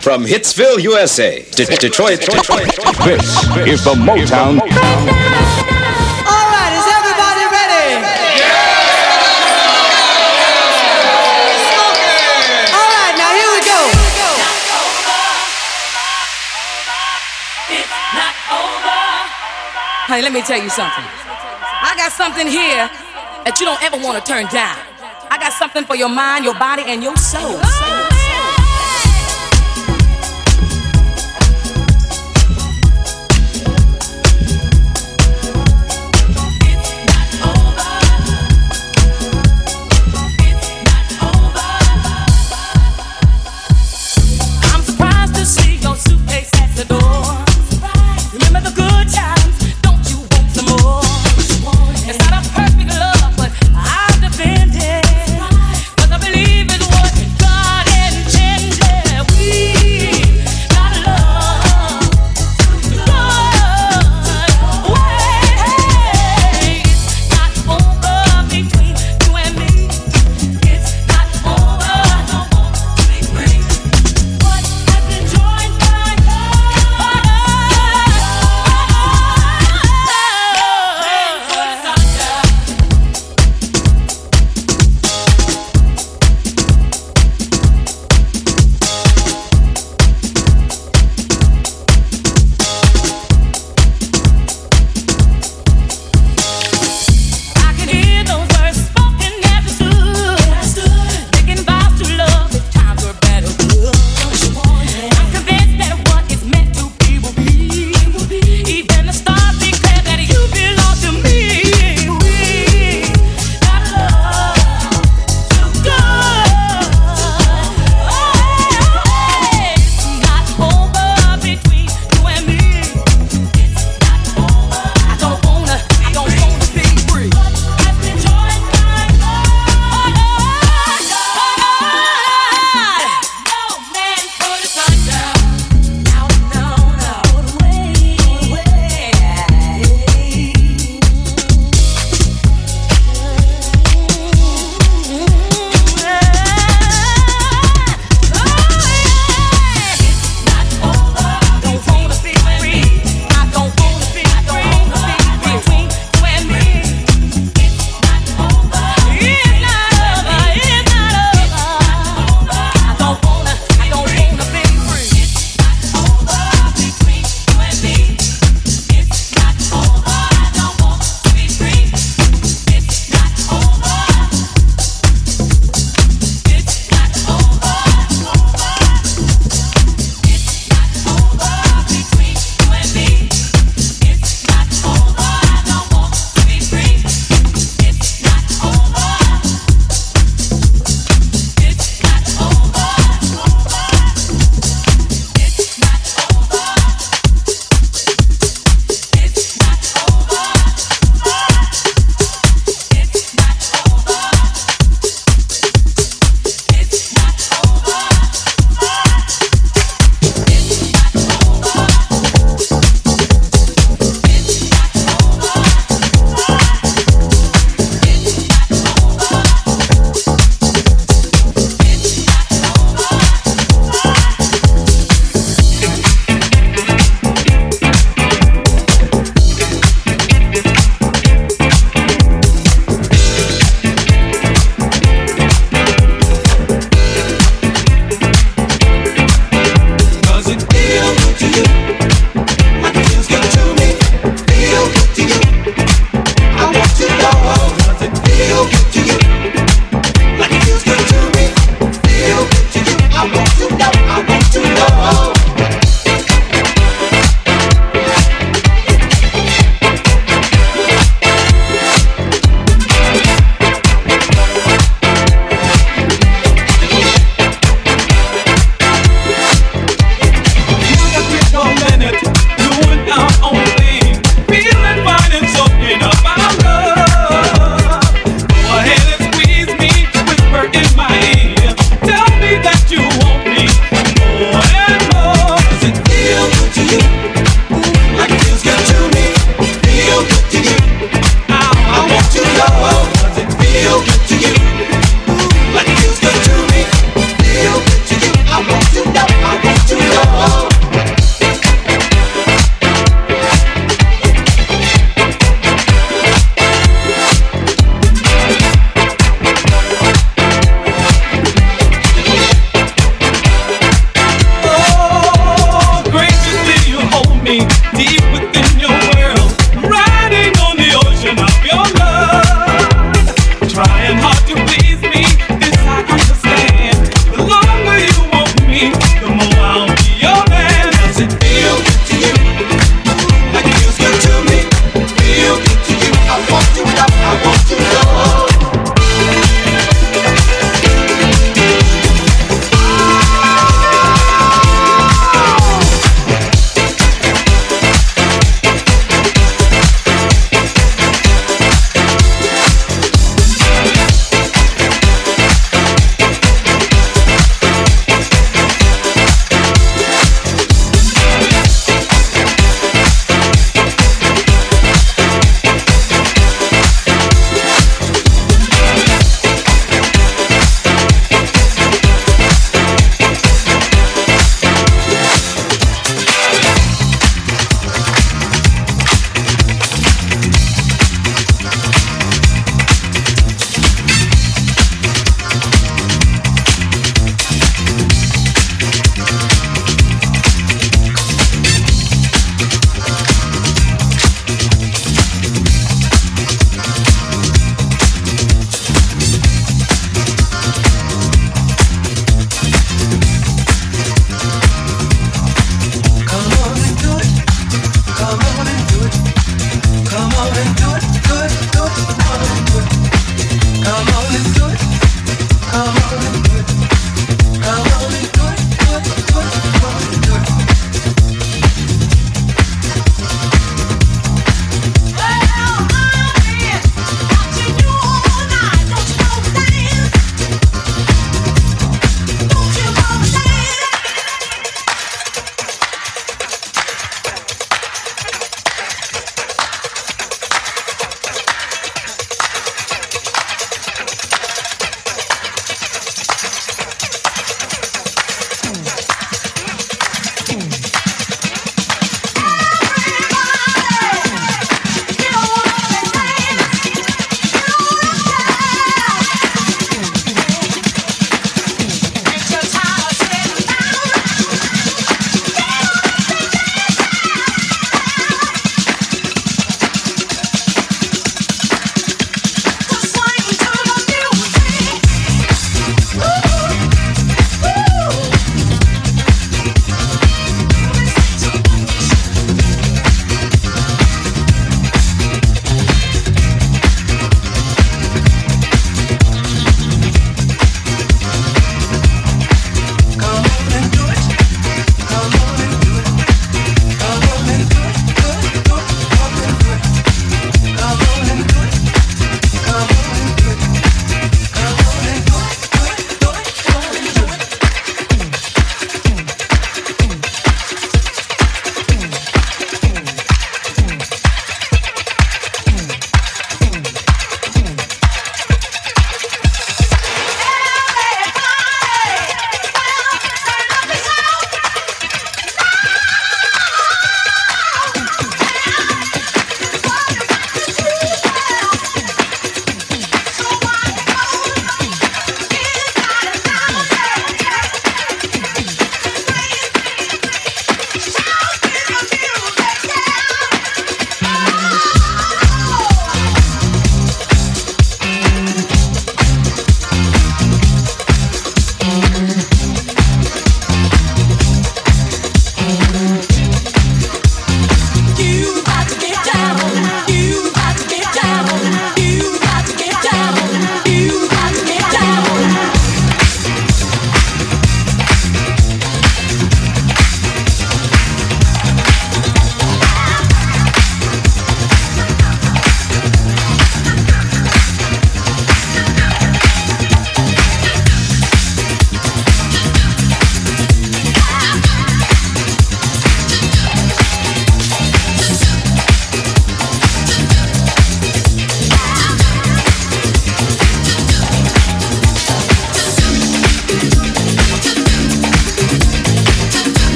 From Hitsville, USA to Detroit, Detroit, Detroit. This is the Motown. All right, is everybody ready? Yeah! All right, now here we go. Honey, let me tell you something. I got something here that you don't ever want to turn down. I got something for your mind, your body, and your soul.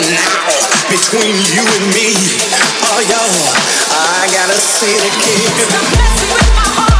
now between you and me. Oh, yo, I gotta see it again. Messing with my heart.